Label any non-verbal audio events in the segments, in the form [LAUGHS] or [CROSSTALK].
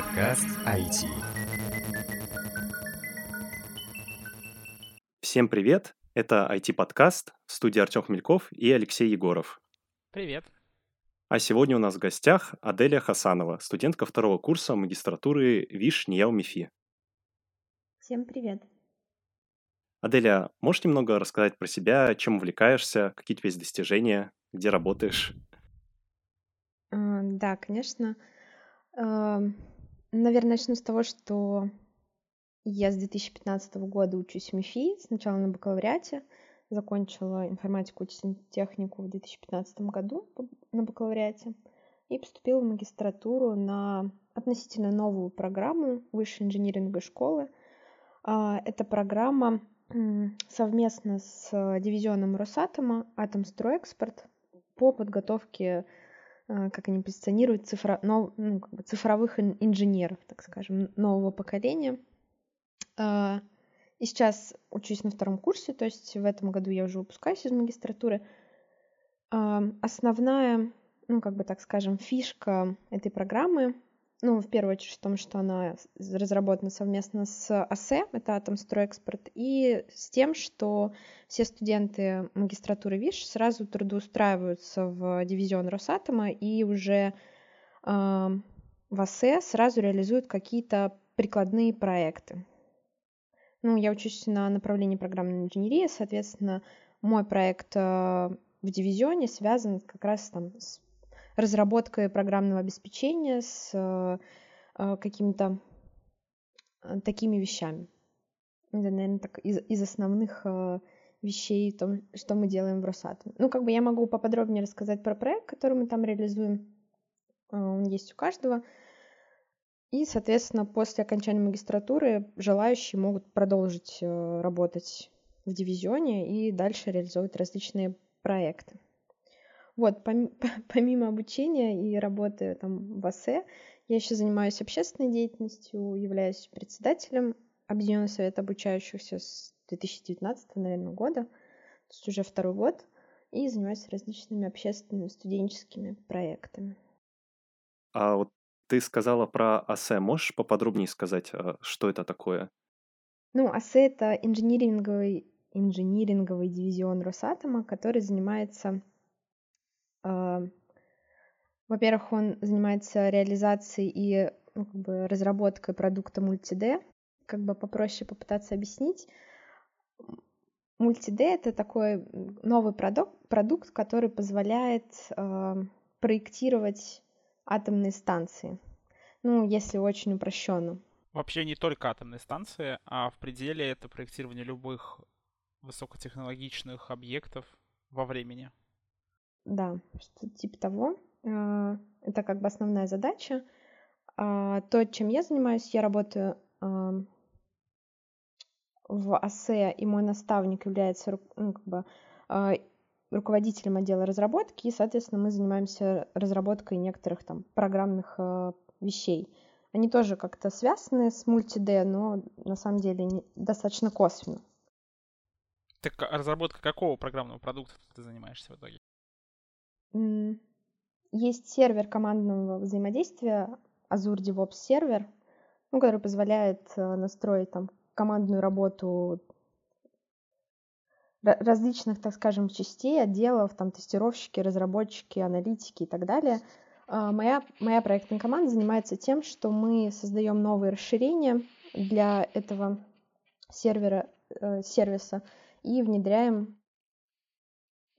Подкаст IT. Всем привет! Это IT-подкаст в студии Артем Хмельков и Алексей Егоров. Привет. А сегодня у нас в гостях Аделия Хасанова, студентка второго курса магистратуры ВИШ НИЯУ МИФИ. Всем привет. Аделия, можешь немного рассказать про себя, чем увлекаешься, какие у тебя есть достижения, где работаешь? Да, конечно. Наверное, начну с того, что я с 2015 года учусь в МИФИ, сначала на бакалавриате, закончила информатику и технику в 2015 году на бакалавриате и поступила в магистратуру на относительно новую программу высшей инжиниринговой школы. А, Эта программа совместно с дивизионом Росатома «Атомстройэкспорт» по подготовке как они позиционируют цифро- нов- ну, как бы цифровых ин- инженеров, так скажем, нового поколения. А, И сейчас учусь на втором курсе, то есть в этом году я уже выпускаюсь из магистратуры. А, Основная, ну, как бы так скажем, фишка этой программы, ну, в первую очередь в том, что она разработана совместно с АСЭ, это Атомстройэкспорт, и с тем, что все студенты магистратуры ВИШ сразу трудоустраиваются в дивизион Росатома и уже а, в АСЭ сразу реализуют какие-то прикладные проекты. Ну, я учусь на направлении программной инженерии, соответственно, мой проект а, в дивизионе связан как раз там с разработкой программного обеспечения, с а, а, какими-то а, такими вещами. Это, наверное, так из, из основных вещей, том, что мы делаем в Росатоме. Ну, как бы я могу поподробнее рассказать про проект, который мы там реализуем. Он есть у каждого. И, соответственно, после окончания магистратуры желающие могут продолжить э, работать в дивизионе и дальше реализовывать различные проекты. Вот, поми- [LAUGHS] помимо обучения и работы там в АСЭ, я еще занимаюсь общественной деятельностью, являюсь председателем Объединенного совета обучающихся с 2019, наверное, года, то есть уже второй год, и занимаюсь различными общественными студенческими проектами. А вот ты сказала про АСЭ. Можешь поподробнее сказать, а, что это такое? Ну, АСЭ — это инжиниринговый, инжиниринговый дивизион Росатома, который занимается, во-первых, он занимается реализацией и ну, как бы разработкой продукта Multi-D. Как бы попроще попытаться объяснить. Multi-D — это такой новый продукт, продукт который позволяет а, проектировать атомные станции. Ну, если очень упрощенно. Вообще не только атомные станции, а в пределе это проектирование любых высокотехнологичных объектов во времени. Да, что-то типа того. А, Это как бы основная задача. А То, чем я занимаюсь, я работаю в АСЭ, и мой наставник является ну, как бы, а, руководителем отдела разработки, и, соответственно, мы занимаемся разработкой некоторых там программных вещей. Они тоже как-то связаны с мульти-D, но на самом деле достаточно косвенно. Так разработка какого программного продукта ты занимаешься в итоге? Есть сервер командного взаимодействия, Azure DevOps сервер, ну, который позволяет э, настроить там командную работу ра- различных, так скажем, частей, отделов, там тестировщики, разработчики, аналитики и так далее. А, Моя, моя проектная команда занимается тем, что мы создаем новые расширения для этого сервера, э, сервиса и внедряем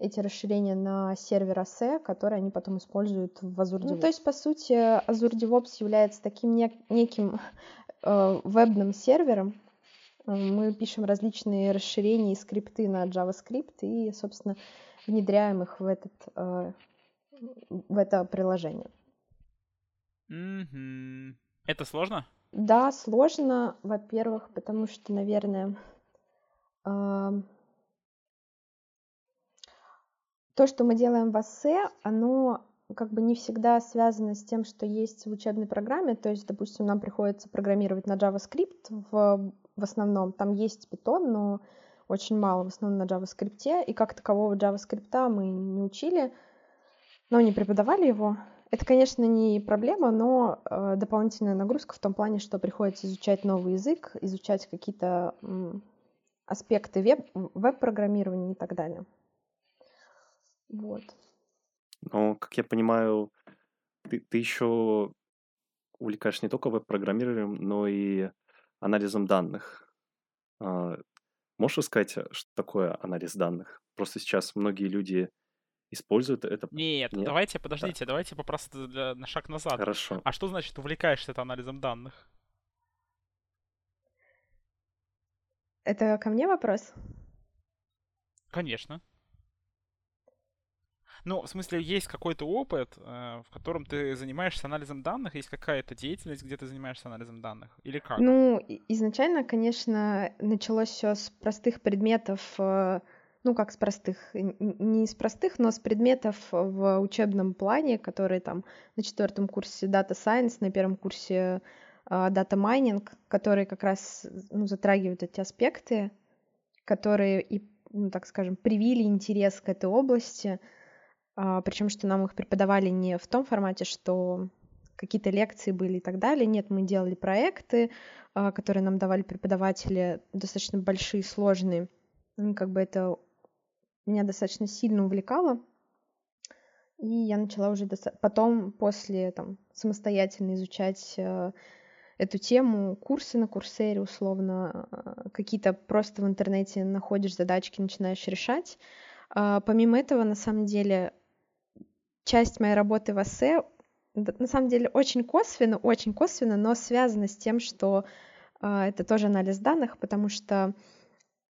эти расширения на сервер ASE, которые они потом используют в Azure DevOps. Ну, то есть, по сути, Azure DevOps является таким нек- неким [LAUGHS] э, вебным сервером. Э, Мы пишем различные расширения и скрипты на JavaScript и, собственно, внедряем их в, этот, э, в это приложение. Мгм. Это сложно? Да, сложно, во-первых, потому что, наверное, ам, то, что мы делаем в АСЭ, оно как бы не всегда связано с тем, что есть в учебной программе. То есть, допустим, нам приходится программировать на JavaScript в, в основном. Там есть Python, но очень мало, в основном на JavaScript. И как такового JavaScript мы не учили, но не преподавали его. Это, конечно, не проблема, но э, дополнительная нагрузка в том плане, что приходится изучать новый язык, изучать какие-то аспекты веб, веб-программирования и так далее. Вот. Но, как я понимаю, ты, ты еще увлекаешься не только веб-программированием, но и анализом данных. А, можешь рассказать, что такое анализ данных? Просто сейчас многие люди используют это. Нет, Нет? давайте, подождите, да. давайте попросту для, на шаг назад. Хорошо. А что значит увлекаешься это анализом данных? Это ко мне вопрос? Конечно. Ну, в смысле, есть какой-то опыт, э, в котором ты занимаешься анализом данных, есть какая-то деятельность, где ты занимаешься анализом данных, или как? Ну, изначально, конечно, началось все с простых предметов, э, ну, как с простых, не из простых, но с предметов в учебном плане, которые там на четвертом курсе Data Science, на первом курсе а, Data Mining, которые как раз ну, затрагивают эти аспекты, которые и, ну, так скажем, привили интерес к этой области, причем что нам их преподавали не в том формате, что какие-то лекции были и так далее. Нет, мы делали проекты, а, которые нам давали преподаватели, достаточно большие, сложные. Ну, как бы это меня достаточно сильно увлекало. И я начала уже доста... потом, после там, самостоятельно изучать э, эту тему, курсы на курсере условно, э, какие-то просто в интернете находишь задачки, начинаешь решать. Э, помимо этого, на самом деле, часть моей работы в АСЭ, на самом деле, очень косвенно, очень косвенно, но связана с тем, что э, это тоже анализ данных, потому что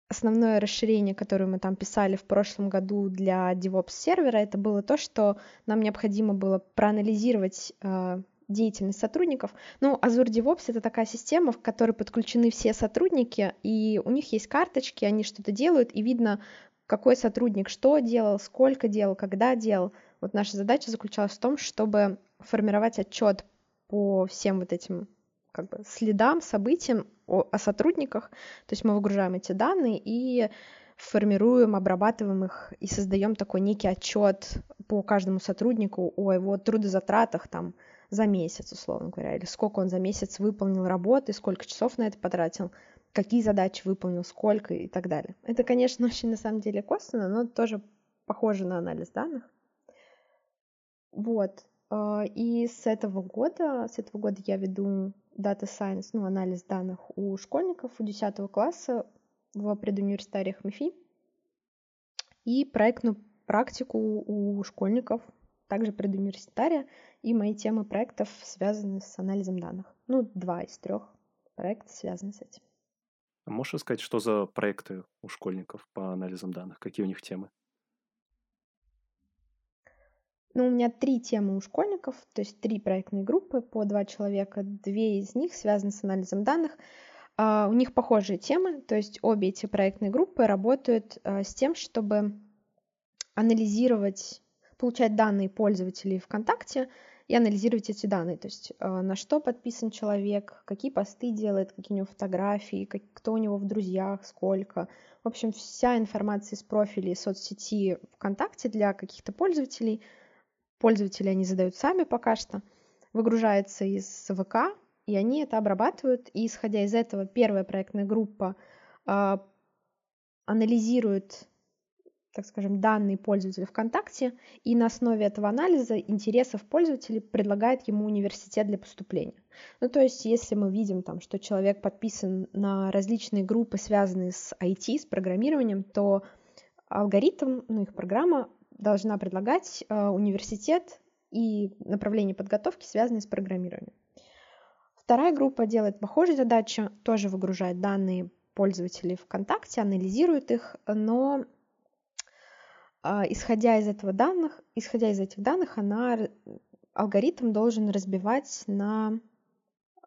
основное расширение, которое мы там писали в прошлом году для DevOps сервера, это было то, что нам необходимо было проанализировать э, деятельность сотрудников. Ну, Azure DevOps — это такая система, в которой подключены все сотрудники, и у них есть карточки, они что-то делают, и видно, какой сотрудник что делал, сколько делал, когда делал. Вот наша задача заключалась в том, чтобы формировать отчет по всем вот этим как бы следам, событиям о, о сотрудниках. То есть мы выгружаем эти данные и формируем, обрабатываем их и создаем такой некий отчет по каждому сотруднику о его трудозатратах там за месяц, условно говоря, или сколько он за месяц выполнил работы, сколько часов на это потратил, какие задачи выполнил, сколько и так далее. Это, конечно, [LAUGHS] очень на самом деле косвенно, но тоже похоже на анализ данных. Вот. А, и с этого года, с этого года я веду Data Science, ну, анализ данных у школьников у 10 класса в предуниверситариях МИФИ и проектную практику у школьников, также предуниверситария, и мои темы проектов связаны с анализом данных. Ну, два из трех проектов связаны с этим. А можешь сказать, что за проекты у школьников по анализам данных? Какие у них темы? Ну, у меня три темы у школьников, то есть три проектные группы по два человека. Две из них связаны с анализом данных. Uh, у них похожие темы, то есть обе эти проектные группы работают uh, с тем, чтобы анализировать, получать данные пользователей ВКонтакте и анализировать эти данные, то есть uh, на что подписан человек, какие посты делает, какие у него фотографии, кто у него в друзьях, сколько. В общем, вся информация из профилей соцсети ВКонтакте для каких-то пользователей – пользователи они задают сами пока что, выгружается из ВК, и они это обрабатывают, и исходя из этого первая проектная группа э, анализирует, так скажем, данные пользователя ВКонтакте, и на основе этого анализа интересов пользователей предлагает ему университет для поступления. Ну, то есть, если мы видим там, что человек подписан на различные группы, связанные с IT, с программированием, то алгоритм, ну, их программа должна предлагать э, университет и направление подготовки, связанные с программированием. Вторая группа делает похожую задачу, тоже выгружает данные пользователей ВКонтакте, анализирует их, но э, исходя из этого данных, исходя из этих данных, она алгоритм должен разбивать на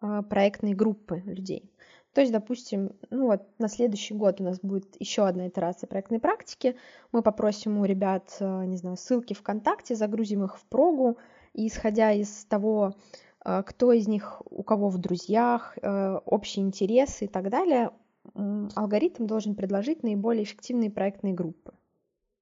э, проектные группы людей. То есть, допустим, ну вот на следующий год у нас будет еще одна итерация проектной практики. Мы попросим у ребят, э, не знаю, ссылки ВКонтакте, загрузим их в прогу, и исходя из того, э, кто из них у кого в друзьях, э, общие интересы и так далее, алгоритм должен предложить наиболее эффективные проектные группы.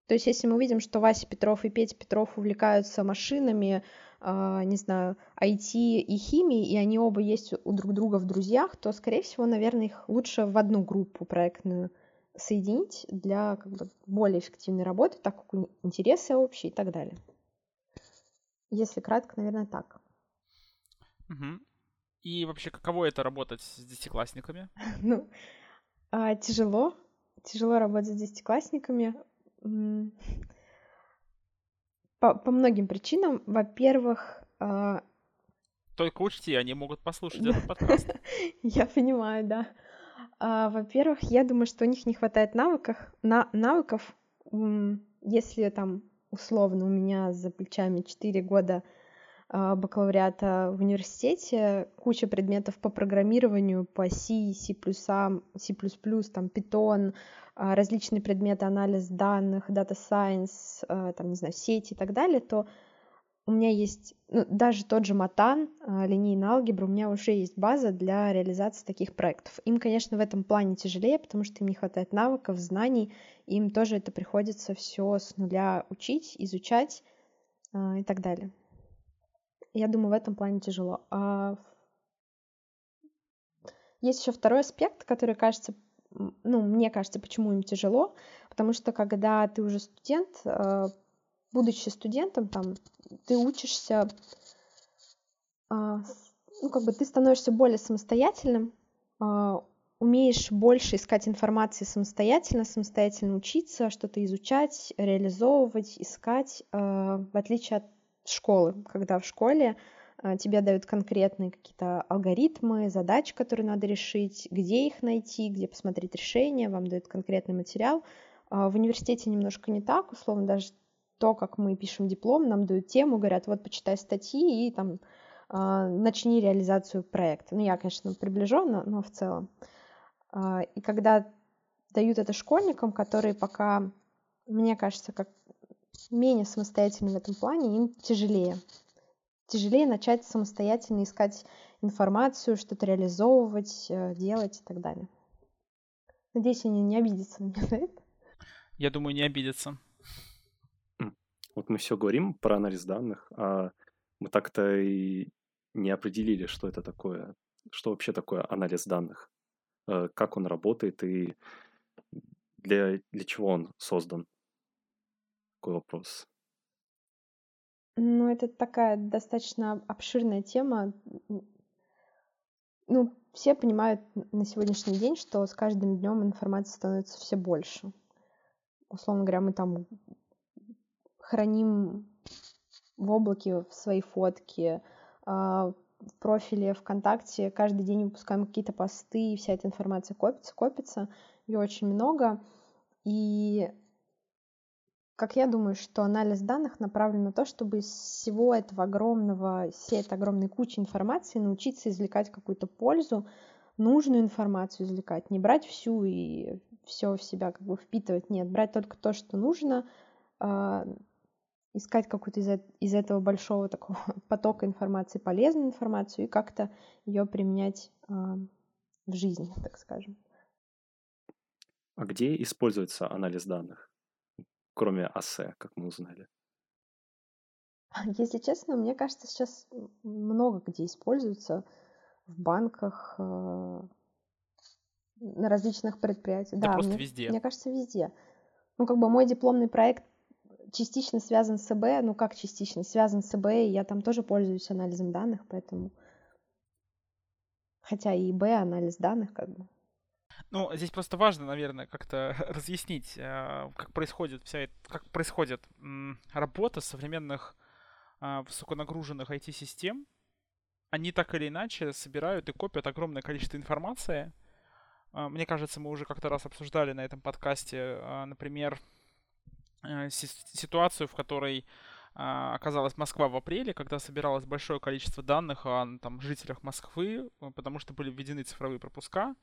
То есть, если мы видим, что Вася Петров и Петя Петров увлекаются машинами, не знаю, IT и химии, и они оба есть у друг друга в друзьях, то, скорее всего, наверное, их лучше в одну группу проектную соединить для как бы, более эффективной работы, так как интересы общие и так далее. Если кратко, наверное, так. Угу. И вообще, каково это работать с десятиклассниками? [LAUGHS] Ну, а, тяжело. Тяжело работать с десятиклассниками. По, по многим причинам. Во-первых... А... Только учти, они могут послушать этот подкаст. [LAUGHS] Я понимаю, да. А, во-первых, я думаю, что у них не хватает навыков, на, навыков, если там условно у меня за плечами 4 года бакалавриата в университете, куча предметов по программированию, по C, C++, C++, там, Python, а, различные предметы анализ данных, Data Science, а, там, не знаю, сети и так далее, то у меня есть, ну, даже тот же Матан, линейная алгебра, у меня уже есть база для реализации таких проектов. Им, конечно, в этом плане тяжелее, потому что им не хватает навыков, знаний, им тоже это приходится все с нуля учить, изучать и так далее. Я думаю, в этом плане тяжело. А есть еще второй аспект, который кажется, ну, мне кажется, почему им тяжело, потому что когда ты уже студент, а, будучи студентом, там, ты учишься, а, ну, как бы ты становишься более самостоятельным, а, умеешь больше искать информации самостоятельно, самостоятельно учиться, что-то изучать, реализовывать, искать, в отличие от школы, когда в школе а, тебе дают конкретные какие-то алгоритмы, задачи, которые надо решить, где их найти, где посмотреть решение, вам дают конкретный материал. А, в университете немножко не так, условно, даже то, как мы пишем диплом, нам дают тему, говорят, вот почитай статьи и там а, начни реализацию проекта. Ну, я, конечно, приближенно, но в целом. И когда дают это школьникам, которые пока, мне кажется, как менее самостоятельны в этом плане, им тяжелее. Тяжелее начать самостоятельно искать информацию, что-то реализовывать, э, делать и так далее. Надеюсь, они не обидятся на меня за это. Я думаю, не обидятся. Вот мы все говорим про анализ данных, а мы так-то и не определили, что это такое, что вообще такое анализ данных, э, как он работает и для, для чего он создан такой вопрос? Ну, это такая достаточно обширная тема. Ну, все понимают на сегодняшний день, что с каждым днем информации становится все больше. Условно говоря, мы там храним в облаке свои фотки, а, в профиле ВКонтакте каждый день выпускаем какие-то посты, и вся эта информация копится, копится, ее очень много. И как я думаю, что анализ данных направлен на то, чтобы из всего этого огромного, всей этой огромной кучи информации научиться извлекать какую-то пользу, нужную информацию извлекать, не брать всю и все в себя как бы впитывать, нет, брать только то, что нужно, э, искать какую-то из, из этого большого такого [LAUGHS] потока информации полезную информацию и как-то ее применять э, в жизни, [LAUGHS] так скажем. А где используется анализ данных? Кроме АСЭ, как мы узнали? Если честно, мне кажется, сейчас много где используется в банках, э, на различных предприятиях. Да, да просто мне, везде. Мне кажется, везде. Ну, как бы мой дипломный проект частично связан с ЭБ, ну как частично, связан с ЭБ, и я там тоже пользуюсь анализом данных, поэтому... Хотя и ИБ, анализ данных, как бы. Ну, здесь просто важно, наверное, как-то [LAUGHS] разъяснить, а, как происходит вся эта, как происходит работа современных а, высоконагруженных IT-систем. Они так или иначе собирают и копят огромное количество информации. А, мне кажется, мы уже как-то раз обсуждали на этом подкасте, например, э, ситуацию, в которой оказалась Москва в апреле, когда собиралось большое количество данных о там, жителях Москвы, потому что были введены цифровые пропуска.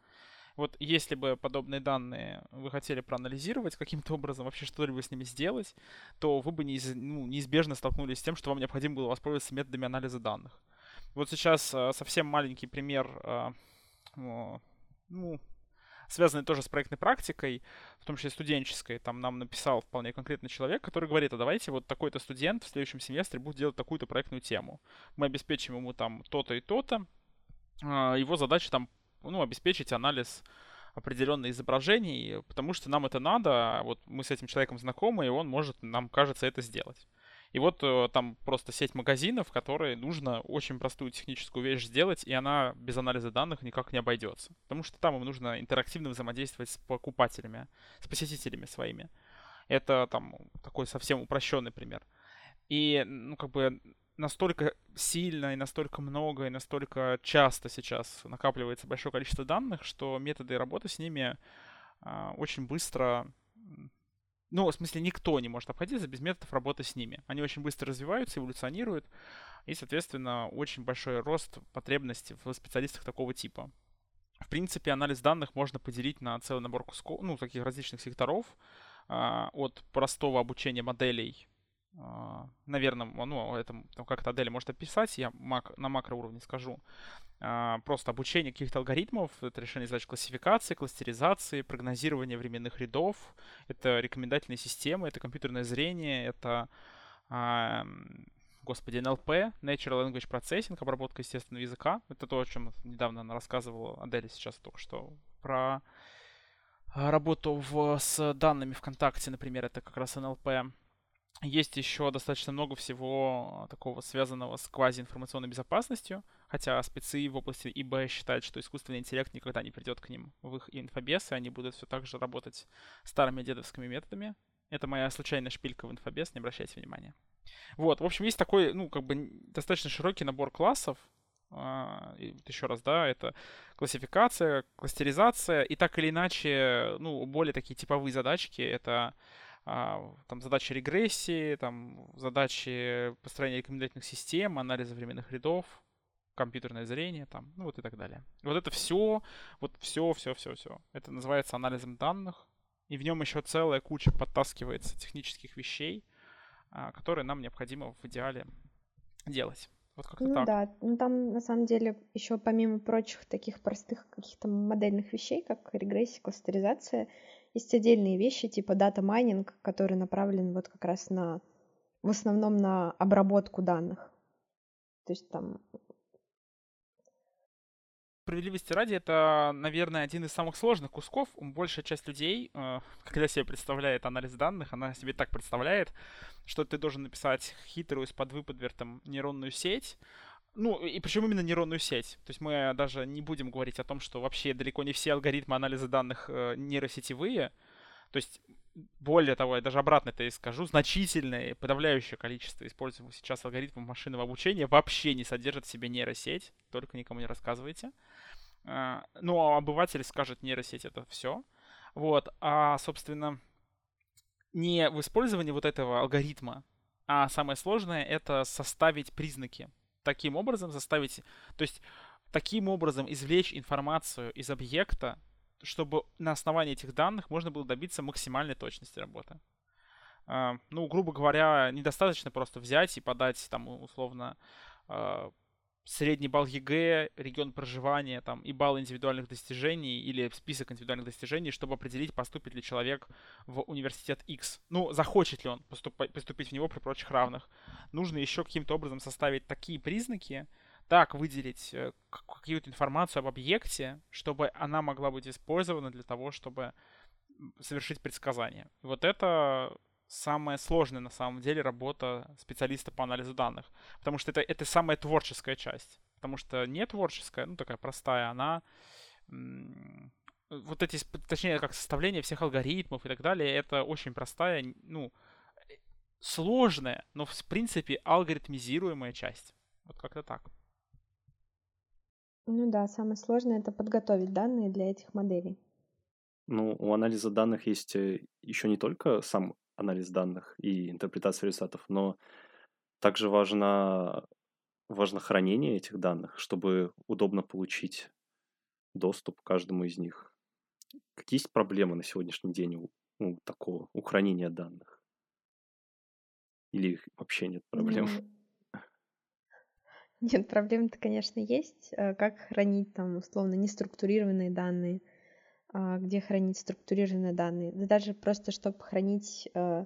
Вот если бы подобные данные вы хотели проанализировать каким-то образом, вообще что-либо с ними сделать, то вы бы неиз, ну, неизбежно столкнулись с тем, что вам необходимо было воспользоваться методами анализа данных. Вот сейчас э, совсем маленький пример, э, ну, связанные тоже с проектной практикой, в том числе студенческой. Там нам написал вполне конкретный человек, который говорит, а давайте вот такой-то студент в следующем семестре будет делать такую-то проектную тему. Мы обеспечим ему там то-то и то-то. А, его задача там, ну, обеспечить анализ определенные изображений, потому что нам это надо, а вот мы с этим человеком знакомы, и он может, нам кажется, это сделать. И вот э, там просто сеть магазинов, которые нужно очень простую техническую вещь сделать, и она без анализа данных никак не обойдется. Потому что там им нужно интерактивно взаимодействовать с покупателями, с посетителями своими. Это там такой совсем упрощенный пример. И, ну, как бы настолько сильно и настолько много и настолько часто сейчас накапливается большое количество данных, что методы работы с ними а, очень быстро ну, в смысле, никто не может обходиться без методов работы с ними. Они очень быстро развиваются, эволюционируют, и, соответственно, очень большой рост потребностей в специалистах такого типа. В принципе, анализ данных можно поделить на целый набор кусков, ну, таких различных секторов, а, от простого обучения моделей наверное, ну, это ну, как-то Адель может описать, я мак, на макроуровне скажу. А, просто обучение каких-то алгоритмов, это решение задач классификации, кластеризации, прогнозирование временных рядов, это рекомендательные системы, это компьютерное зрение, это, а, господи, NLP, Natural Language Processing, обработка естественного языка. Это то, о чем недавно она рассказывала Адель сейчас только что про работу в, с данными ВКонтакте, например, это как раз NLP. Есть еще достаточно много всего а, такого связанного с квазиинформационной безопасностью, хотя спецы в области ИБ считают, что искусственный интеллект никогда не придет к ним в их инфобес, и они будут все так же работать старыми дедовскими методами. Это моя случайная шпилька в инфобес, не обращайте внимания. Вот, в общем, есть такой, ну, как бы достаточно широкий набор классов, а, еще раз, да, это классификация, кластеризация, и так или иначе, ну, более такие типовые задачки, это там задачи регрессии, там задачи построения рекомендательных систем, анализа временных рядов, компьютерное зрение, там, ну вот и так далее. Вот это все, вот все, все, все, все. Это называется анализом данных, и в нем еще целая куча подтаскивается технических вещей, а, которые нам необходимо в идеале делать. Вот как-то ну так. да, ну там на самом деле еще помимо прочих таких простых каких-то модельных вещей, как регрессия, кластеризация, есть отдельные вещи, типа дата майнинг, который направлен вот как раз на, в основном на обработку данных. То есть там справедливости ради, это, наверное, один из самых сложных кусков. Большая часть людей, э, когда себе представляет анализ данных, она себе так представляет, что ты должен написать хитрую с подвыподвертом нейронную сеть, ну, и причем именно нейронную сеть. То есть мы даже не будем говорить о том, что вообще далеко не все алгоритмы анализа данных э, нейросетевые. То есть, более того, я даже обратно это и скажу, значительное, подавляющее количество используемых сейчас алгоритмов машинного обучения вообще не содержит в себе нейросеть. Только никому не рассказывайте. Э, ну, а обыватель скажет, нейросеть это все. Вот, а, собственно, не в использовании вот этого алгоритма, а самое сложное это составить признаки таким образом заставить, то есть таким образом извлечь информацию из объекта, чтобы на основании этих данных можно было добиться максимальной точности работы. Uh, ну, грубо говоря, недостаточно просто взять и подать там условно э, средний балл ЕГЭ, регион проживания там, и балл индивидуальных достижений или список индивидуальных достижений, чтобы определить, поступит ли человек в университет X. Ну, захочет ли он поступать, поступить в него при прочих равных. Нужно еще каким-то образом составить такие признаки, так выделить э, какую-то информацию об объекте, чтобы она могла быть использована для того, чтобы совершить предсказание. Вот это самая сложная на самом деле работа специалиста по анализу данных. Потому что это, это самая творческая часть. Потому что не творческая, ну такая простая, она вот эти, точнее, как составление всех алгоритмов и так далее, это очень простая, ну, сложная, но в принципе алгоритмизируемая часть. Вот как-то так. Ну да, самое сложное это подготовить данные для этих моделей. Ну, у анализа данных есть э, еще не только сам анализ данных и интерпретация результатов, но также важно, важно хранение этих данных, чтобы удобно получить доступ к каждому из них. Какие есть проблемы на сегодняшний день у, у такого, у хранения данных? Или вообще нет проблем? Ну, [LAUGHS] нет, проблем-то, конечно, есть. Э, как хранить там условно неструктурированные данные? А, где хранить структурированные данные. Да даже просто, чтобы хранить, э,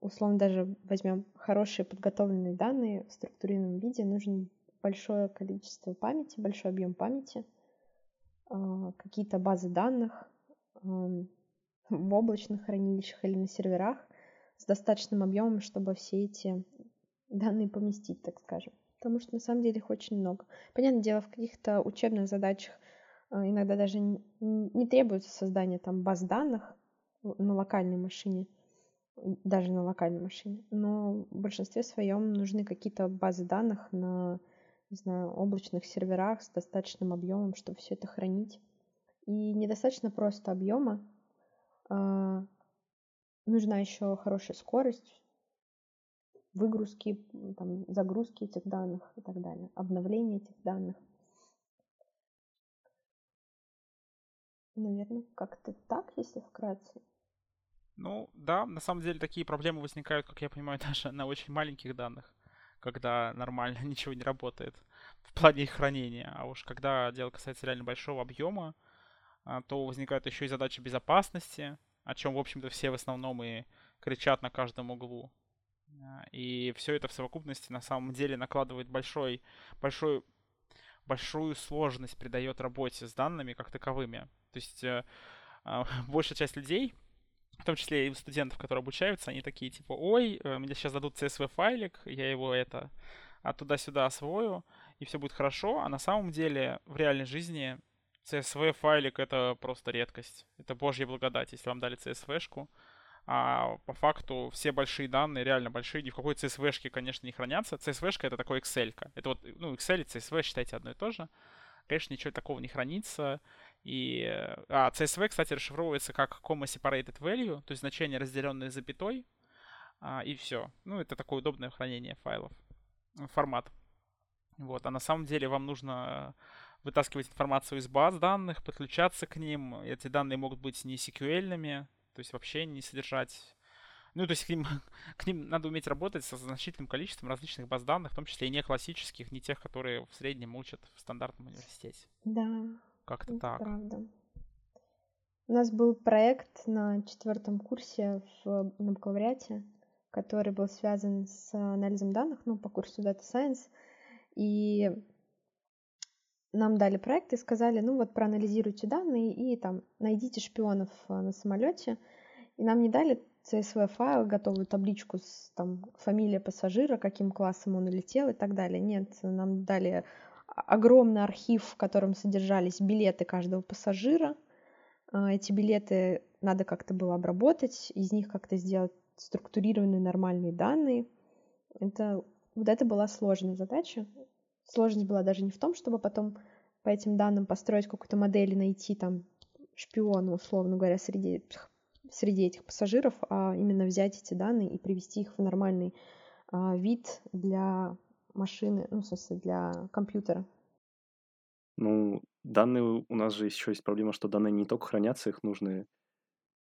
условно даже возьмем хорошие подготовленные данные в структурированном виде, нужен большое количество памяти, большой объем памяти, а, какие-то базы данных в облачных хранилищах или на серверах с достаточным объемом, чтобы все эти данные поместить, так скажем. Потому что на самом деле их очень много. Понятное дело, в каких-то учебных задачах иногда даже не требуется создание там баз данных на локальной машине, даже на локальной машине, но в большинстве своем нужны какие-то базы данных на не знаю, облачных серверах с достаточным объемом, чтобы все это хранить. И недостаточно просто объема. А, нужна еще хорошая скорость выгрузки, там, загрузки этих данных и так далее, обновление этих данных. Наверное, как-то так, если вкратце. Ну, да, на самом деле такие проблемы возникают, как я понимаю, [LAUGHS] даже на очень маленьких данных, когда нормально [LAUGHS] ничего не работает в плане их хранения. А уж когда дело касается реально большого объема, а, то возникают еще и задачи безопасности, о чем, в общем-то, все в основном и кричат на каждом углу. А, и все это в совокупности на самом деле накладывает большой, большой, большую сложность, придает работе с данными как таковыми. То есть э, э, [LAUGHS] большая часть людей, в том числе и студентов, которые обучаются, они такие типа, ой, э, мне сейчас дадут CSV-файлик, я его это а туда-сюда освою, и все будет хорошо. А на самом деле в реальной жизни CSV-файлик это просто редкость. Это божья благодать, если вам дали CSV-шку. А по факту все большие данные, реально большие, ни в какой CSV-шке, конечно, не хранятся. CSV-шка это такой Excel. -ка. Это вот, ну, Excel и CSV, считайте, одно и то же. Конечно, ничего такого не хранится. И, а, CSV, кстати, расшифровывается как comma separated value, то есть значение, разделенное запятой, а, и все. Ну, это такое удобное хранение файлов, формат. Вот, а на самом деле вам нужно вытаскивать информацию из баз данных, подключаться к ним. Эти данные могут быть не SQL-ными, то есть вообще не содержать ну, то есть к ним, [LAUGHS] к ним надо уметь работать со значительным количеством различных баз данных, в том числе и не классических, не тех, которые в среднем учат в стандартном университете. Да. Как-то так. Правда. У нас был проект на четвертом курсе в, на бакалавриате, который был связан с анализом данных, ну, по курсу Data Science. И нам дали проект и сказали, ну вот проанализируйте данные и там найдите шпионов э, на самолете. И нам не дали CSV файл, готовую табличку с там фамилия пассажира, каким классом он улетел и так далее. Нет, нам дали огромный архив, в котором содержались билеты каждого пассажира. А, эти билеты надо как-то было обработать, из них как-то сделать структурированные нормальные данные. Это, вот это была сложная задача. Сложность была даже не в том, чтобы потом по этим данным построить какую-то модель и найти там шпиона, условно говоря, среди, среди этих пассажиров, а именно взять эти данные и привести их в нормальный а, вид для машины, ну, в смысле, для компьютера. Ну, данные, у нас же еще есть проблема, что данные не только хранятся, их нужно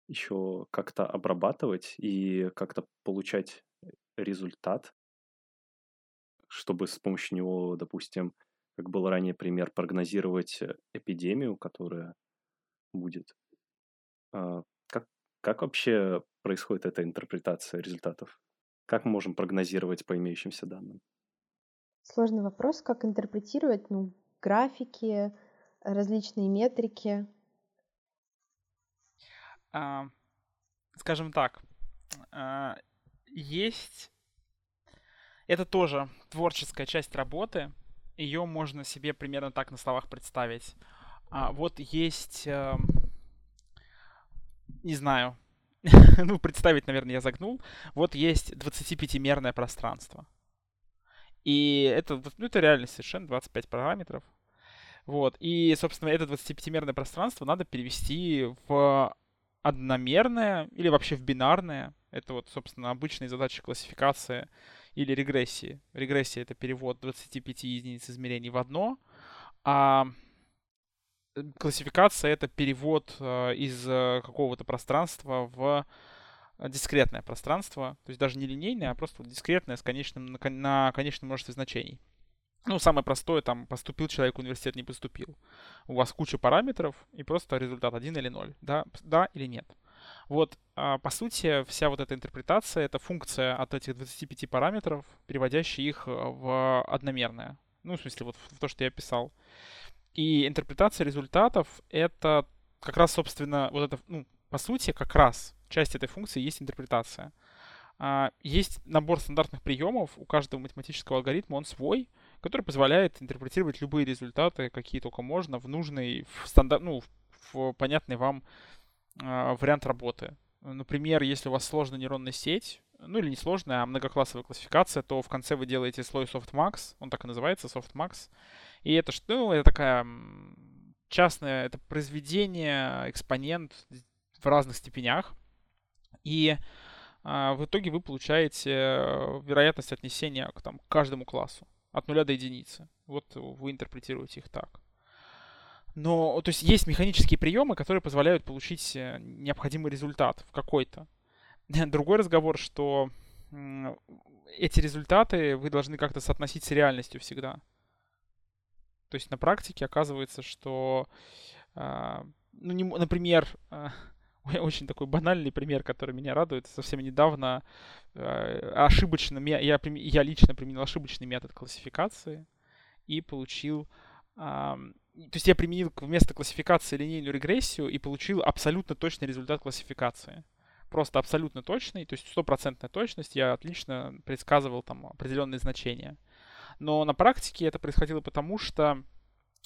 еще как-то обрабатывать и как-то получать результат, чтобы с помощью него, допустим, как был ранее пример, прогнозировать эпидемию, которая будет. А, как, как вообще происходит эта интерпретация результатов? Как мы можем прогнозировать по имеющимся данным? Сложный вопрос, как интерпретировать, ну, графики, различные метрики. А, скажем так, а, есть... Это тоже творческая часть работы. Ее можно себе примерно так на словах представить. А, вот есть... А, не знаю. [LAUGHS] ну, представить, наверное, я загнул. Вот есть 25-мерное пространство. И это, ну, это реально совершенно 25 параметров. Вот. И, собственно, это 25-мерное пространство надо перевести в одномерное или вообще в бинарное. Это вот, собственно, обычные задачи классификации или регрессии. Регрессия — это перевод 25 единиц измерений в одно, а классификация — это перевод э, из э, какого-то пространства в дискретное пространство, то есть даже не линейное, а просто дискретное с конечным, на конечном множестве значений. Ну, самое простое, там, поступил человек в университет, не поступил. У вас куча параметров, и просто результат 1 или 0. Да, да или нет. Вот, а, по сути, вся вот эта интерпретация — это функция от этих 25 параметров, переводящая их в одномерное. Ну, в смысле, вот в то, что я писал. И интерпретация результатов — это как раз, собственно, вот это, ну, по сути, как раз часть этой функции есть интерпретация. А, есть набор стандартных приемов, у каждого математического алгоритма он свой, который позволяет интерпретировать любые результаты, какие только можно, в нужный, в стандарт, ну, в понятный вам вариант работы. Например, если у вас сложная нейронная сеть, ну или не сложная, а многоклассовая классификация, то в конце вы делаете слой softmax, он так и называется, softmax. И это что? Ну, это такая частное, это произведение, экспонент в разных степенях. И а, в итоге вы получаете э, вероятность отнесения к там, каждому классу от нуля до единицы. Вот вы интерпретируете их так. Но, то есть есть механические приемы, которые позволяют получить э, необходимый результат в какой-то. [LAUGHS] Другой разговор, что эти результаты вы должны как-то соотносить с реальностью всегда. То есть на практике оказывается, что, а, ну, не, например, а, [LAUGHS] очень такой банальный пример, который меня радует. Совсем недавно э, ошибочно, я, я лично применил ошибочный метод классификации и получил... То есть я применил вместо классификации линейную регрессию и получил абсолютно точный результат классификации. Просто абсолютно точный, то есть стопроцентная точность. Я отлично предсказывал там определенные значения. Но на практике это происходило потому, что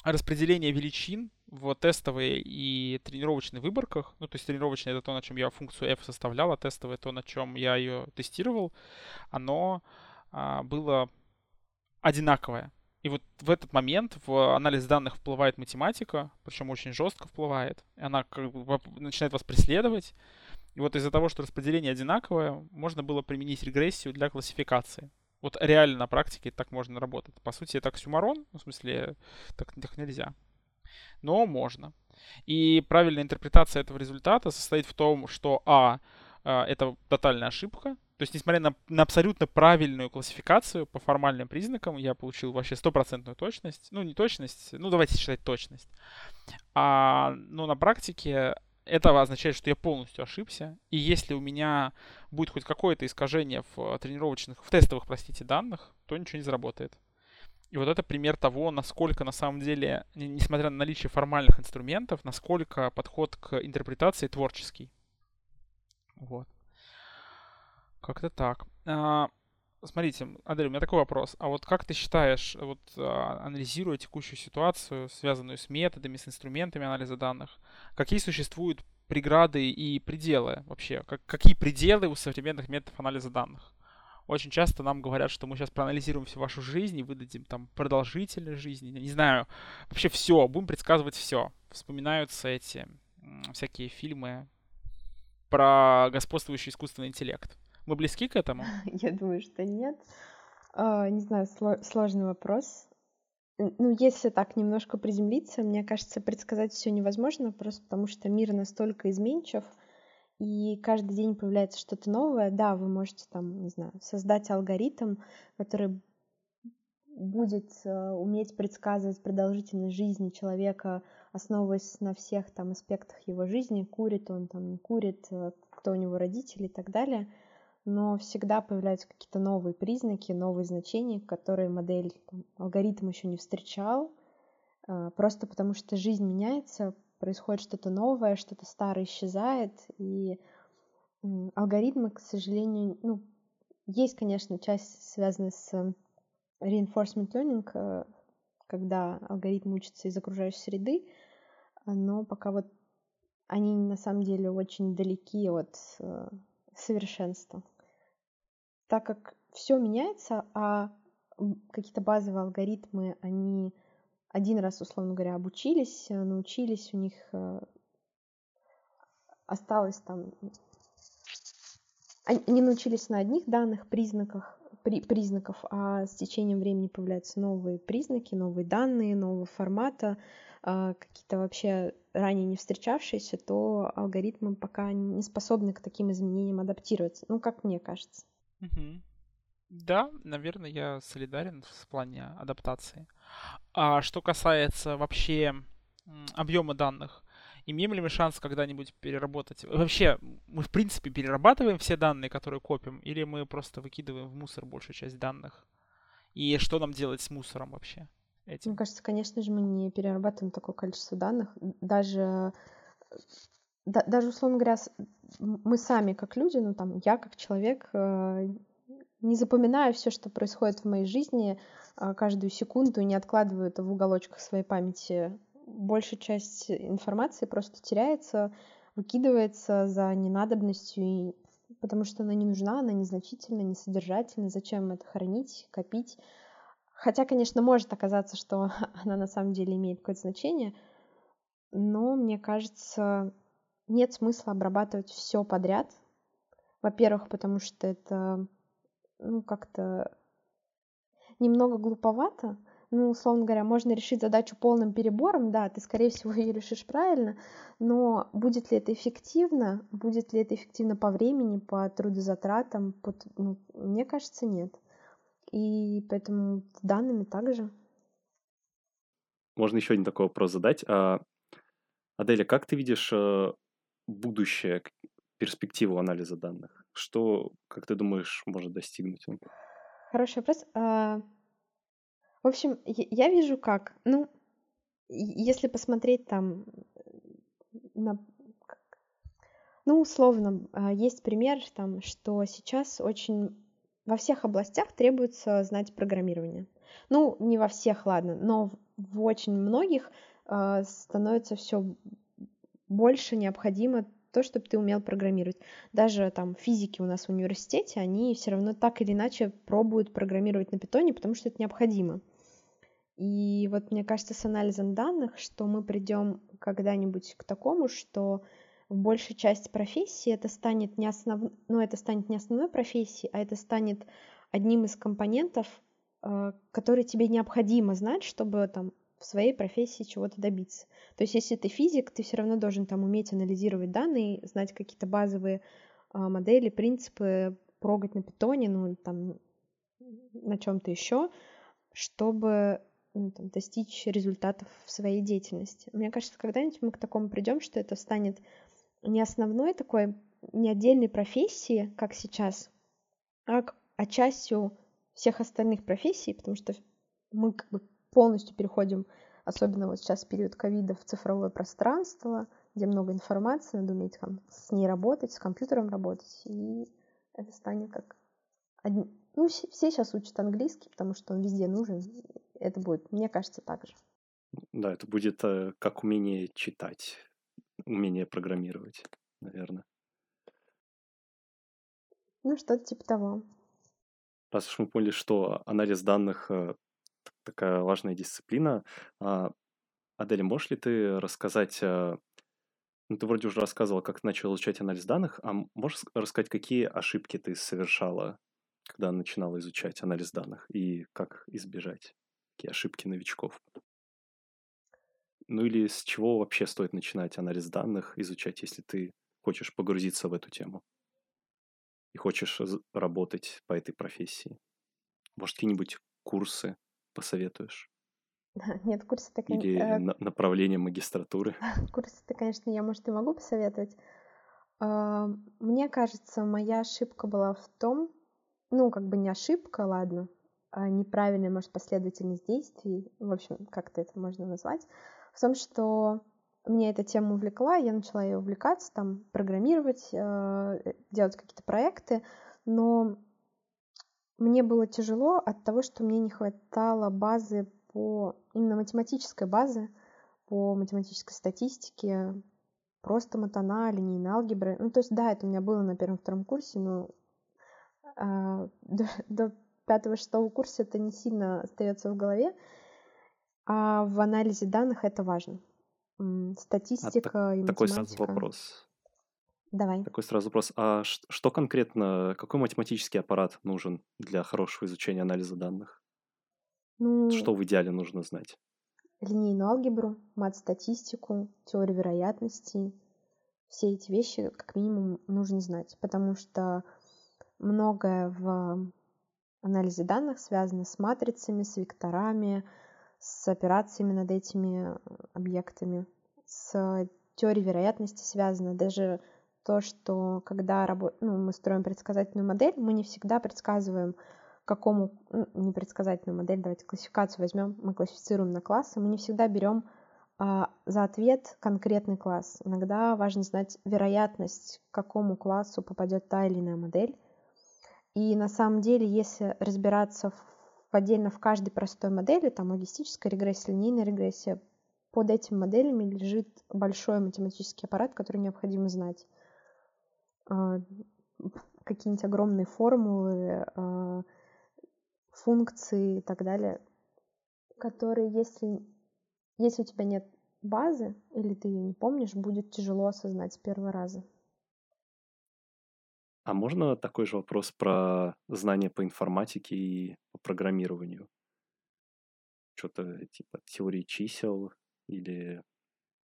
распределение величин в тестовой и тренировочной выборках, ну, то есть тренировочная это то, на чем я функцию f составлял, а тестовая то, на чем я ее тестировал, оно а, было одинаковое. И вот в этот момент в анализ данных вплывает математика, причем очень жестко вплывает. И она как бы начинает вас преследовать. И вот из-за того, что распределение одинаковое, можно было применить регрессию для классификации. Вот реально на практике так можно работать. По сути, это оксюмарон, в смысле, так, так нельзя. Но можно. И правильная интерпретация этого результата состоит в том, что А, а это тотальная ошибка. То есть, несмотря на, на абсолютно правильную классификацию по формальным признакам, я получил вообще стопроцентную точность. Ну, не точность, ну, давайте считать точность. А, но на практике это означает, что я полностью ошибся. И если у меня будет хоть какое-то искажение в тренировочных, в тестовых, простите, данных, то ничего не заработает. И вот это пример того, насколько на самом деле, несмотря на наличие формальных инструментов, насколько подход к интерпретации творческий. Вот. Как-то так. А, Смотрите, Адель, у меня такой вопрос. А вот как ты считаешь, вот а, анализируя текущую ситуацию, связанную с методами, с инструментами анализа данных, какие существуют преграды и пределы вообще? Как, какие пределы у современных методов анализа данных? Очень часто нам говорят, что мы сейчас проанализируем всю вашу жизнь и выдадим там продолжительность жизни, не знаю, вообще все, будем предсказывать все. Вспоминаются эти всякие фильмы про господствующий искусственный интеллект. Мы близки к этому? [LAUGHS] Я думаю, что нет. А, не знаю, сложный вопрос. Ну, если так немножко приземлиться, мне кажется, предсказать все невозможно, просто потому что мир настолько изменчив, и каждый день появляется что-то новое. Да, вы можете там, не знаю, создать алгоритм, который будет э, уметь предсказывать продолжительность жизни человека, основываясь на всех там аспектах его жизни, курит он там, не курит, э, кто у него родители и так далее — но всегда появляются какие-то новые признаки, новые значения, которые модель, там, алгоритм еще не встречал, а, просто потому что жизнь меняется, происходит что-то новое, что-то старое исчезает, и алгоритмы, к сожалению, ну, есть, конечно, часть, связанная с reinforcement learning, э, когда алгоритм учится из окружающей среды, но пока вот они на самом деле очень далеки от э, совершенства так как все меняется, а какие-то базовые алгоритмы, они один раз, условно говоря, обучились, э, научились, у них э, осталось там... Они научились на одних данных, признаках, при, признаков, а с течением времени появляются новые признаки, новые данные, нового формата, а, какие-то вообще ранее не встречавшиеся, то алгоритмы пока не способны к таким изменениям адаптироваться. Ну, как мне кажется. Угу. Да, наверное, я солидарен в плане адаптации. А что касается вообще объема данных, имеем ли мы шанс когда-нибудь переработать? Вообще, мы в принципе перерабатываем все данные, которые копим, или мы просто выкидываем в мусор большую часть данных? И что нам делать с мусором вообще? Этим? Мне кажется, конечно же, мы не перерабатываем такое количество данных. Даже, да, даже условно говоря, мы сами как люди, ну там я как человек, э, не запоминаю все, что происходит в моей жизни э, каждую секунду, не откладываю это в уголочках своей памяти большая часть информации просто теряется, выкидывается за ненадобностью, и... потому что она не нужна, она незначительна, несодержательна. Зачем это хранить, копить? Хотя, конечно, может оказаться, что [LAUGHS] она на самом деле имеет какое-то значение, но мне кажется, нет смысла обрабатывать все подряд. Во-первых, потому что это ну, как-то немного глуповато, ну, условно говоря, можно решить задачу полным перебором, да, ты, скорее всего, [LAUGHS] ее решишь правильно, но будет ли это эффективно, будет ли это эффективно по времени, по трудозатратам, по, ну, мне кажется, нет. И поэтому с данными также. Можно еще один такой вопрос задать. А, Аделя, как ты видишь э, будущее, перспективу анализа данных? Что, как ты думаешь, может достигнуть он? Хороший вопрос. А, в общем, я вижу как. Ну, если посмотреть там на ну, условно, а, есть пример, там, что сейчас очень во всех областях требуется знать программирование. Ну, не во всех, ладно, но в очень многих э, становится все больше необходимо то, чтобы ты умел программировать. Даже там физики у нас в университете, они все равно так или иначе пробуют программировать на питоне, потому что это необходимо. И вот мне кажется, с анализом данных, что мы придем когда-нибудь к такому, что в большей части профессии это станет не основ... ну, это станет не основной профессией, а это станет одним из компонентов, э, которые тебе необходимо знать, чтобы там в своей профессии чего-то добиться. То есть, если ты физик, ты все равно должен там уметь анализировать данные, знать какие-то базовые э, модели, принципы, прогать на питоне, ну, там, на чем-то еще, чтобы ну, там, достичь результатов в своей деятельности. Мне кажется, когда-нибудь мы к такому придем, что это станет не основной такой, не отдельной профессией, как сейчас, а, а частью всех остальных профессий, потому что мы как бы полностью переходим, особенно вот сейчас в период ковида, в цифровое пространство, где много информации, надо уметь там, с ней работать, с компьютером работать, и это станет как... Один... Ну, все сейчас учат английский, потому что он везде нужен, это будет, мне кажется, так же. Да, это будет э, как умение читать, умение программировать, наверное. Ну, что-то типа того. Раз уж мы поняли, что анализ данных э, такая важная дисциплина, э, Адель, можешь ли ты рассказать, э, ну, ты вроде уже рассказывала, как ты начал изучать анализ данных, а можешь рассказать, какие ошибки ты совершала, когда начинала изучать анализ данных, и как избежать? такие ошибки новичков. Ну или с чего вообще стоит начинать анализ данных изучать, если ты хочешь погрузиться в эту тему и хочешь работать по этой профессии? Может, какие-нибудь курсы посоветуешь? [LAUGHS] Нет, курсы так... Или э... направление магистратуры? [LAUGHS] Курсы-то, конечно, я, может, и могу посоветовать. А, мне кажется, моя ошибка была в том, ну, как бы не ошибка, ладно, а, неправильная, может, последовательность действий, в общем, как-то это можно назвать, в том, что мне эта тема увлекла, я начала ее увлекаться, там, программировать, э, делать какие-то проекты, но мне было тяжело от того, что мне не хватало базы по, именно математической базы, по математической статистике, просто матана, линейная алгебра. Ну, то есть, да, это у меня было на первом-втором курсе, но э, [LAUGHS] до, до пятого-шестого курса это не сильно остается в голове, а в анализе данных это важно. Статистика а, и такой математика. сразу вопрос. Давай. Такой сразу вопрос. А что конкретно, какой математический аппарат нужен для хорошего изучения анализа данных? Ну, что в идеале нужно знать? Линейную алгебру, мат-статистику, теорию вероятностей. Все эти вещи как минимум нужно знать, потому что многое в анализа данных связано с матрицами, с векторами, с операциями над этими объектами, с теорией вероятности связано. Даже то, что когда рабо... ну, мы строим предсказательную модель, мы не всегда предсказываем, какому, ну, не предсказательную модель, давайте классификацию возьмем, мы классифицируем на классы, мы не всегда берем а, за ответ конкретный класс. Иногда важно знать вероятность, к какому классу попадет та или иная модель. И на самом деле, если разбираться в, отдельно в каждой простой модели, там логистическая регрессия, линейная регрессия, под этими моделями лежит большой математический аппарат, который необходимо знать. А, какие-нибудь огромные формулы, а, функции и так далее, которые, если, если у тебя нет базы или ты ее не помнишь, будет тяжело осознать с первого раза. А можно такой же вопрос про знания по информатике и по программированию? Что-то типа теории чисел или...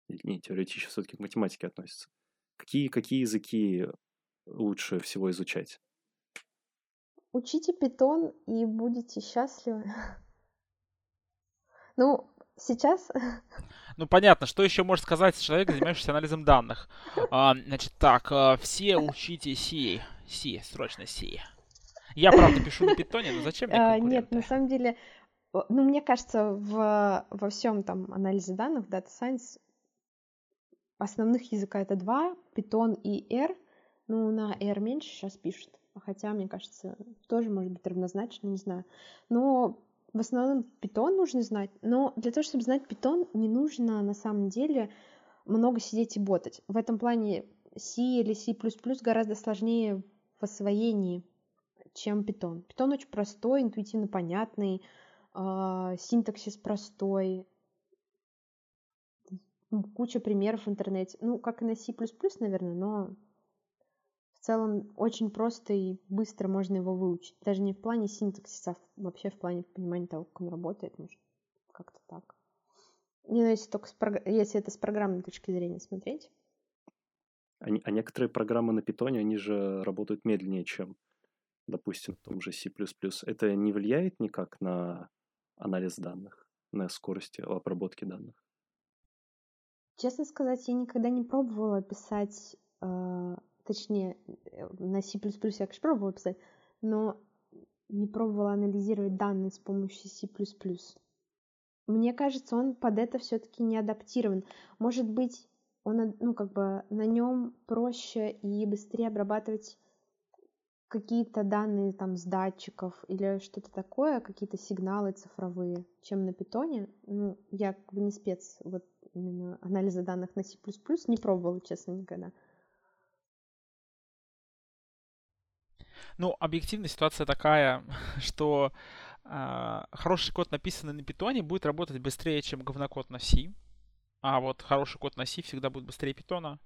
не, теория чисел все-таки к математике относится. Какие, какие языки лучше всего изучать? Учите питон и будете счастливы. [LAUGHS] Ну, сейчас [LAUGHS] ну, понятно, что еще может сказать человек, занимающийся анализом данных? А, значит, так, а, все учите C. C, срочно C. Я, правда, пишу на питоне, но зачем мне а, Нет, на самом деле, ну, мне кажется, в, во всем там анализе данных, Data Science, основных языка это два, Python и R. Ну, на R меньше сейчас пишут, хотя, мне кажется, тоже может быть равнозначно, не знаю. Но в основном питон нужно знать, но для того, чтобы знать питон, не нужно на самом деле много сидеть и ботать. В этом плане C или C++ гораздо сложнее в освоении, чем питон. Питон очень простой, интуитивно понятный, э, синтаксис простой, куча примеров в интернете. Ну, как и на C++, наверное, но в целом очень просто и быстро можно его выучить. Даже не в плане синтаксиса, а вообще в плане понимания того, как он работает, может, как-то так. Не, ну, если только с прог... если это с программной точки зрения смотреть. А, некоторые программы на питоне, они же работают медленнее, чем, допустим, в том же C++. Это не влияет никак на анализ данных, на скорость обработки данных? Честно сказать, я никогда не пробовала писать э, точнее, э, на C++ я, конечно, пробовала писать, но не пробовала анализировать данные с помощью C++. Мне кажется, он под это все-таки не адаптирован. Может быть, он, ну, как бы на нем проще и быстрее обрабатывать какие-то данные там с датчиков или что-то такое, какие-то сигналы цифровые, чем на питоне. Ну, я как бы не спец вот именно анализа данных на C++, не пробовала, честно, никогда. Ну, объективно ситуация такая, [LAUGHS] что э, хороший код, написанный на питоне, будет работать быстрее, чем говнокод на C. А вот хороший код на C всегда будет быстрее питона.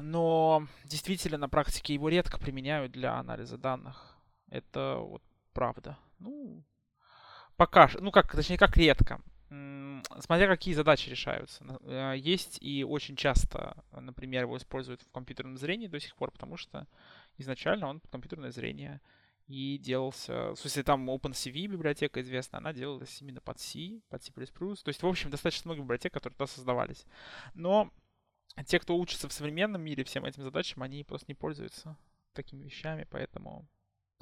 Но действительно на практике его редко применяют для анализа данных. Это вот правда. Ну, пока, ну как, точнее, как редко. Смотря какие задачи решаются. Э, есть и очень часто, например, его используют в компьютерном зрении до сих пор, потому что изначально он компьютерное зрение и делался... В смысле, там OpenCV библиотека известная, она делалась именно под C, под C++. То есть, в общем, достаточно много библиотек, которые туда создавались. Но те, кто учится в современном мире всем этим задачам, они просто не пользуются такими вещами, поэтому...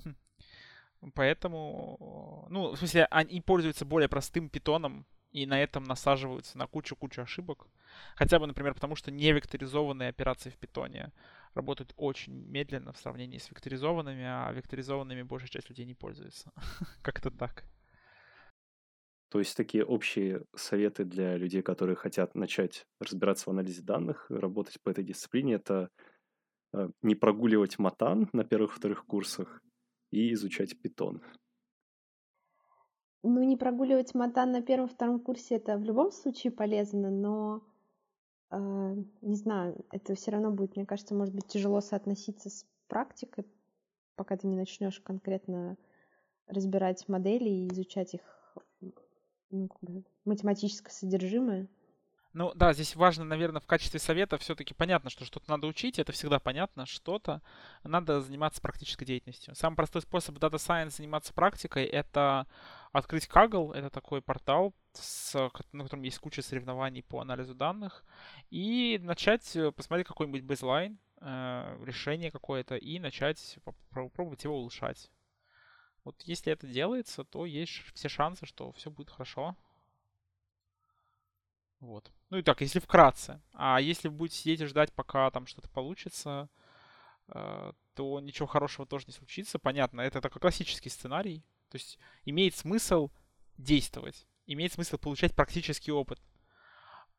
Хм, поэтому, ну, в смысле, они пользуются более простым питоном, и на этом насаживаются на кучу-кучу ошибок. Хотя бы, например, потому что невекторизованные операции в питоне работают очень медленно в сравнении с векторизованными, а векторизованными большая часть людей не пользуется. [LAUGHS] Как-то так. То есть такие общие советы для людей, которые хотят начать разбираться в анализе данных, работать по этой дисциплине, это э, не прогуливать матан на первых-вторых курсах и изучать питон. Ну, не прогуливать матан на первом-втором курсе это в любом случае полезно, но а, не знаю, это все равно будет, мне кажется, может быть тяжело соотноситься с практикой, пока ты не начнешь конкретно разбирать модели и изучать их ну, как бы, математическое содержимое. Ну да, здесь важно, наверное, в качестве совета все-таки понятно, что что-то надо учить, это всегда понятно, что-то надо заниматься практической деятельностью. Самый простой способ Data Science заниматься практикой — это открыть Kaggle, это такой портал, с, на котором есть куча соревнований по анализу данных, и начать э, посмотреть какой-нибудь бейзлайн, э, решение какое-то, и начать попробовать его улучшать. Вот если это делается, то есть все шансы, что все будет хорошо. Вот. Ну и так, если вкратце. А если вы будете сидеть и ждать, пока там что-то получится, э, то ничего хорошего тоже не случится. Понятно, это такой классический сценарий. То есть имеет смысл действовать, имеет смысл получать практический опыт.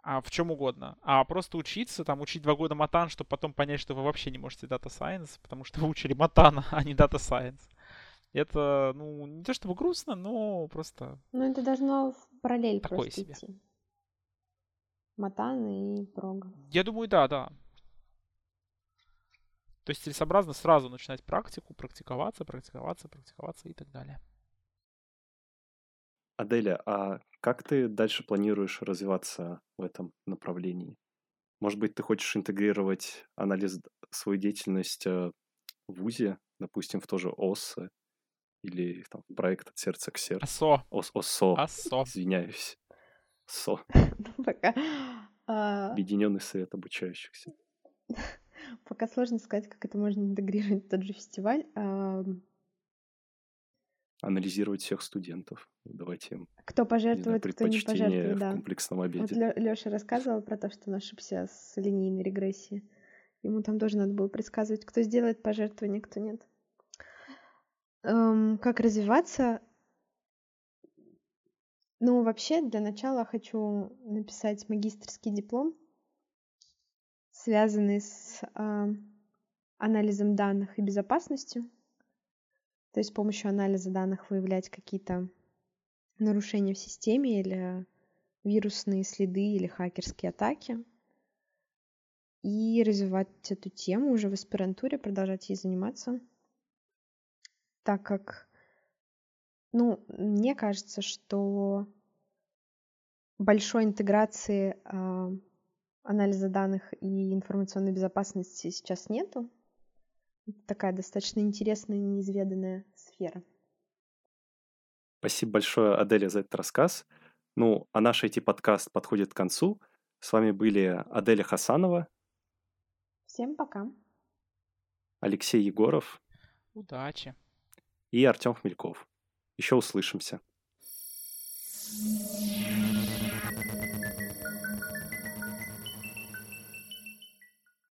А в чем угодно. А просто учиться, там, учить два года матан, чтобы потом понять, что вы вообще не можете Science, потому что вы учили матана, [LAUGHS] а не Data Science. Это, ну, не то чтобы грустно, но просто... Ну, это должно в параллель Такое просто себе. идти. Матан и прога. Я думаю, да, да. То есть целесообразно сразу начинать практику, практиковаться, практиковаться, практиковаться и так далее. Аделя, а как ты дальше планируешь развиваться в этом направлении? Может быть, ты хочешь интегрировать анализ, д- свою деятельность э, в ВУЗе, допустим, в тоже ОС или там, проект от сердца к сердцу? Асо, ОС, ОСО, асо. извиняюсь. СО, [LAUGHS] Ну, пока, а, Объединенный совет обучающихся. [LAUGHS] пока сложно сказать, как это можно интегрировать в тот же фестиваль. Анализировать всех студентов. Давайте им, Кто пожертвует, кто не предпочтение пожертвует, в да. комплексном Вот обеде. Леша рассказывал про то, что он ошибся с линейной регрессией. Ему там тоже надо было предсказывать, кто сделает пожертвование, кто нет. Эм, как развиваться? Ну, вообще, для начала хочу написать магистрский диплом, связанный с а, анализом данных и безопасностью. То есть с помощью анализа данных выявлять какие-то нарушения в системе или вирусные следы или хакерские атаки. И развивать эту тему уже в аспирантуре, продолжать ей заниматься. Так как, ну, мне кажется, что большой интеграции а, анализа данных и информационной безопасности сейчас нету. Это такая достаточно интересная, неизведанная сфера. Спасибо большое, Аделя, за этот рассказ. Ну, а наш IT-подкаст подходит к концу. С вами были Аделя Хасанова, Всем пока. Алексей Егоров Удачи и Артем Хмельков. Еще услышимся. thank you